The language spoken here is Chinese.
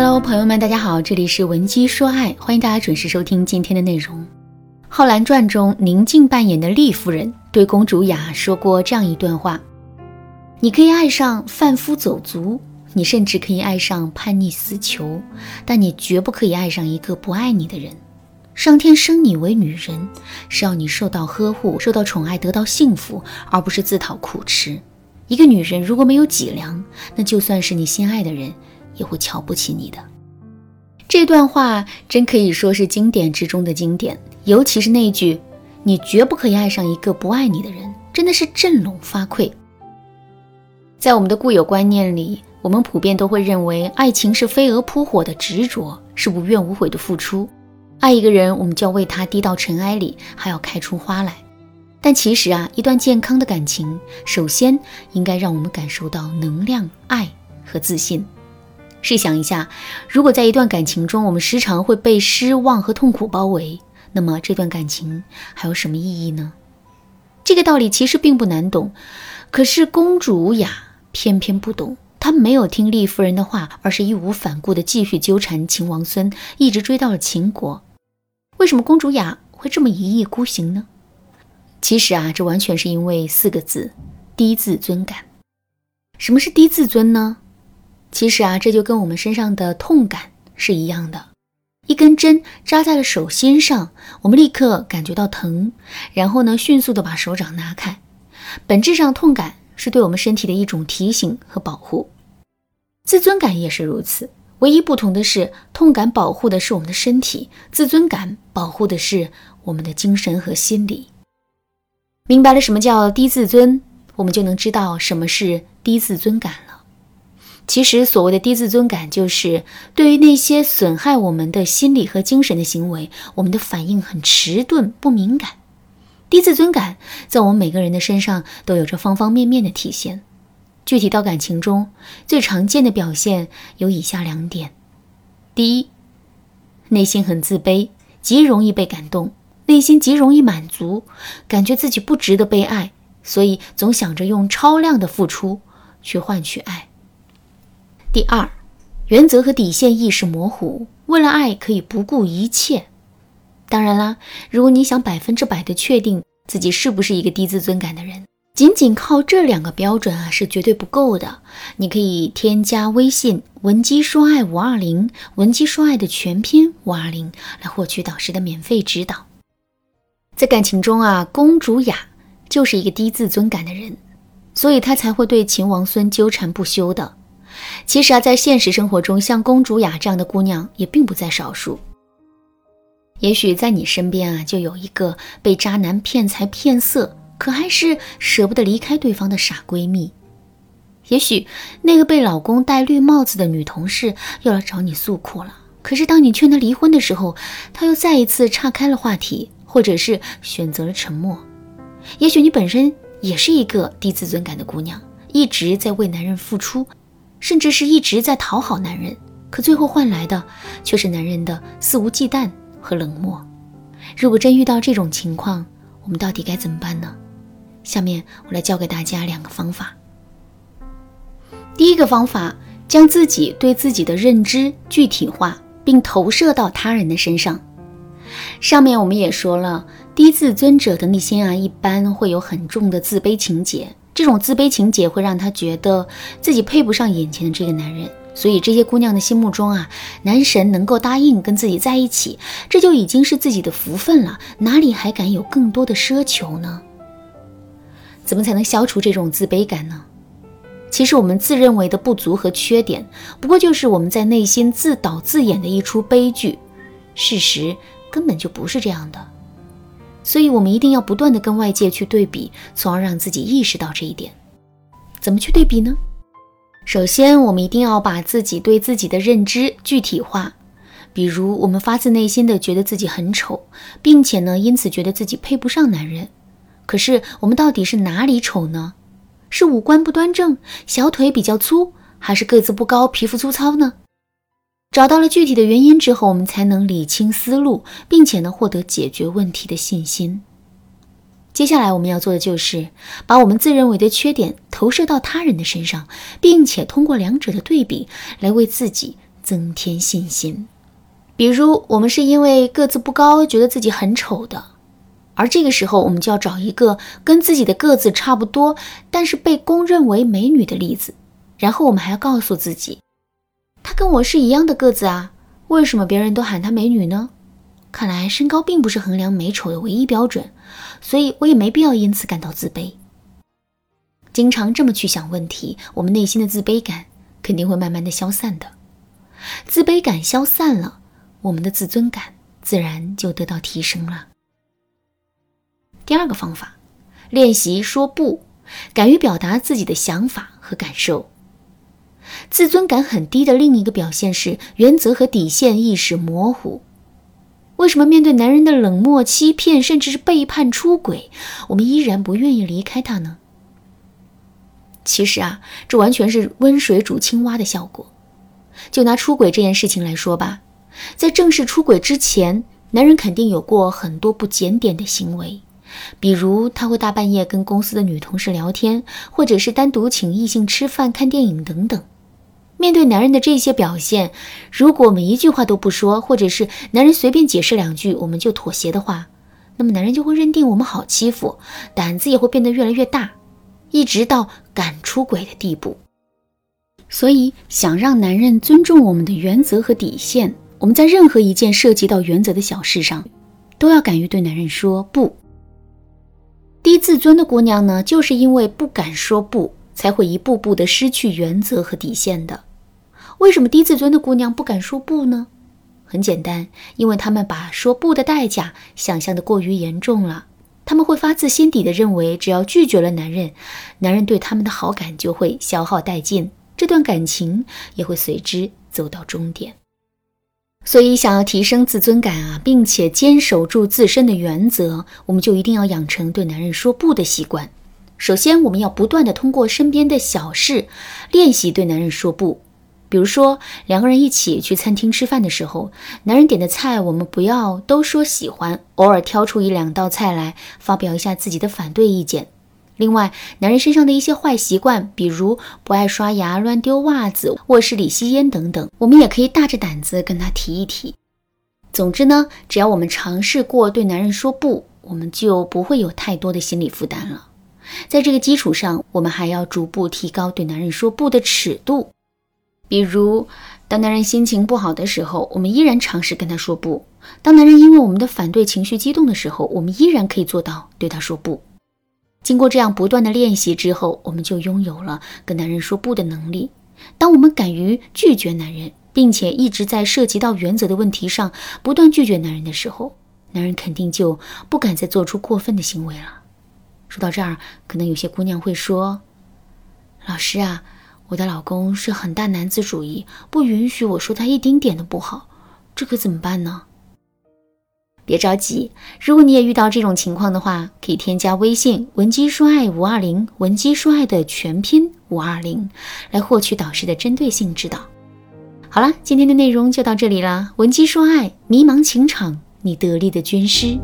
Hello，朋友们，大家好，这里是文姬说爱，欢迎大家准时收听今天的内容。《浩兰传》中，宁静扮演的丽夫人对公主雅说过这样一段话：“你可以爱上贩夫走卒，你甚至可以爱上叛逆私囚，但你绝不可以爱上一个不爱你的人。上天生你为女人，是要你受到呵护、受到宠爱、得到幸福，而不是自讨苦吃。一个女人如果没有脊梁，那就算是你心爱的人。”也会瞧不起你的。这段话真可以说是经典之中的经典，尤其是那句“你绝不可以爱上一个不爱你的人”，真的是振聋发聩。在我们的固有观念里，我们普遍都会认为爱情是飞蛾扑火的执着，是无怨无悔的付出。爱一个人，我们就要为他滴到尘埃里，还要开出花来。但其实啊，一段健康的感情，首先应该让我们感受到能量、爱和自信。试想一下，如果在一段感情中，我们时常会被失望和痛苦包围，那么这段感情还有什么意义呢？这个道理其实并不难懂，可是公主雅偏偏不懂，她没有听丽夫人的话，而是义无反顾地继续纠缠秦王孙，一直追到了秦国。为什么公主雅会这么一意孤行呢？其实啊，这完全是因为四个字：低自尊感。什么是低自尊呢？其实啊，这就跟我们身上的痛感是一样的。一根针扎在了手心上，我们立刻感觉到疼，然后呢，迅速的把手掌拿开。本质上，痛感是对我们身体的一种提醒和保护。自尊感也是如此，唯一不同的是，痛感保护的是我们的身体，自尊感保护的是我们的精神和心理。明白了什么叫低自尊，我们就能知道什么是低自尊感。其实，所谓的低自尊感，就是对于那些损害我们的心理和精神的行为，我们的反应很迟钝、不敏感。低自尊感在我们每个人的身上都有着方方面面的体现。具体到感情中，最常见的表现有以下两点：第一，内心很自卑，极容易被感动，内心极容易满足，感觉自己不值得被爱，所以总想着用超量的付出去换取爱。第二，原则和底线意识模糊，为了爱可以不顾一切。当然啦，如果你想百分之百的确定自己是不是一个低自尊感的人，仅仅靠这两个标准啊是绝对不够的。你可以添加微信文姬说爱五二零，文姬说爱的全拼五二零，来获取导师的免费指导。在感情中啊，公主雅就是一个低自尊感的人，所以她才会对秦王孙纠缠不休的。其实啊，在现实生活中，像公主雅这样的姑娘也并不在少数。也许在你身边啊，就有一个被渣男骗财骗色，可还是舍不得离开对方的傻闺蜜。也许那个被老公戴绿帽子的女同事又来找你诉苦了，可是当你劝她离婚的时候，她又再一次岔开了话题，或者是选择了沉默。也许你本身也是一个低自尊感的姑娘，一直在为男人付出。甚至是一直在讨好男人，可最后换来的却是男人的肆无忌惮和冷漠。如果真遇到这种情况，我们到底该怎么办呢？下面我来教给大家两个方法。第一个方法，将自己对自己的认知具体化，并投射到他人的身上。上面我们也说了，低自尊者的内心啊，一般会有很重的自卑情节。这种自卑情节会让她觉得自己配不上眼前的这个男人，所以这些姑娘的心目中啊，男神能够答应跟自己在一起，这就已经是自己的福分了，哪里还敢有更多的奢求呢？怎么才能消除这种自卑感呢？其实我们自认为的不足和缺点，不过就是我们在内心自导自演的一出悲剧，事实根本就不是这样的。所以，我们一定要不断的跟外界去对比，从而让自己意识到这一点。怎么去对比呢？首先，我们一定要把自己对自己的认知具体化。比如，我们发自内心的觉得自己很丑，并且呢，因此觉得自己配不上男人。可是，我们到底是哪里丑呢？是五官不端正，小腿比较粗，还是个子不高，皮肤粗糙呢？找到了具体的原因之后，我们才能理清思路，并且呢获得解决问题的信心。接下来我们要做的就是把我们自认为的缺点投射到他人的身上，并且通过两者的对比来为自己增添信心。比如，我们是因为个子不高，觉得自己很丑的，而这个时候，我们就要找一个跟自己的个子差不多，但是被公认为美女的例子。然后，我们还要告诉自己，跟我是一样的个子啊，为什么别人都喊她美女呢？看来身高并不是衡量美丑的唯一标准，所以我也没必要因此感到自卑。经常这么去想问题，我们内心的自卑感肯定会慢慢的消散的。自卑感消散了，我们的自尊感自然就得到提升了。第二个方法，练习说不，敢于表达自己的想法和感受。自尊感很低的另一个表现是原则和底线意识模糊。为什么面对男人的冷漠、欺骗，甚至是背叛、出轨，我们依然不愿意离开他呢？其实啊，这完全是温水煮青蛙的效果。就拿出轨这件事情来说吧，在正式出轨之前，男人肯定有过很多不检点的行为，比如他会大半夜跟公司的女同事聊天，或者是单独请异性吃饭、看电影等等。面对男人的这些表现，如果我们一句话都不说，或者是男人随便解释两句我们就妥协的话，那么男人就会认定我们好欺负，胆子也会变得越来越大。一直到敢出轨的地步，所以想让男人尊重我们的原则和底线，我们在任何一件涉及到原则的小事上，都要敢于对男人说不。低自尊的姑娘呢，就是因为不敢说不，才会一步步的失去原则和底线的。为什么低自尊的姑娘不敢说不呢？很简单，因为他们把说不的代价想象的过于严重了。他们会发自心底的认为，只要拒绝了男人，男人对他们的好感就会消耗殆尽，这段感情也会随之走到终点。所以，想要提升自尊感啊，并且坚守住自身的原则，我们就一定要养成对男人说不的习惯。首先，我们要不断的通过身边的小事练习对男人说不。比如说，两个人一起去餐厅吃饭的时候，男人点的菜，我们不要都说喜欢，偶尔挑出一两道菜来发表一下自己的反对意见。另外，男人身上的一些坏习惯，比如不爱刷牙、乱丢袜子、卧室里吸烟等等，我们也可以大着胆子跟他提一提。总之呢，只要我们尝试过对男人说不，我们就不会有太多的心理负担了。在这个基础上，我们还要逐步提高对男人说不的尺度。比如，当男人心情不好的时候，我们依然尝试跟他说不；当男人因为我们的反对情绪激动的时候，我们依然可以做到对他说不。经过这样不断的练习之后，我们就拥有了跟男人说不的能力。当我们敢于拒绝男人，并且一直在涉及到原则的问题上不断拒绝男人的时候，男人肯定就不敢再做出过分的行为了。说到这儿，可能有些姑娘会说：“老师啊。”我的老公是很大男子主义，不允许我说他一丁点的不好，这可怎么办呢？别着急，如果你也遇到这种情况的话，可以添加微信文姬说爱五二零，文姬说爱的全拼五二零，来获取导师的针对性指导。好了，今天的内容就到这里啦，文姬说爱，迷茫情场，你得力的军师。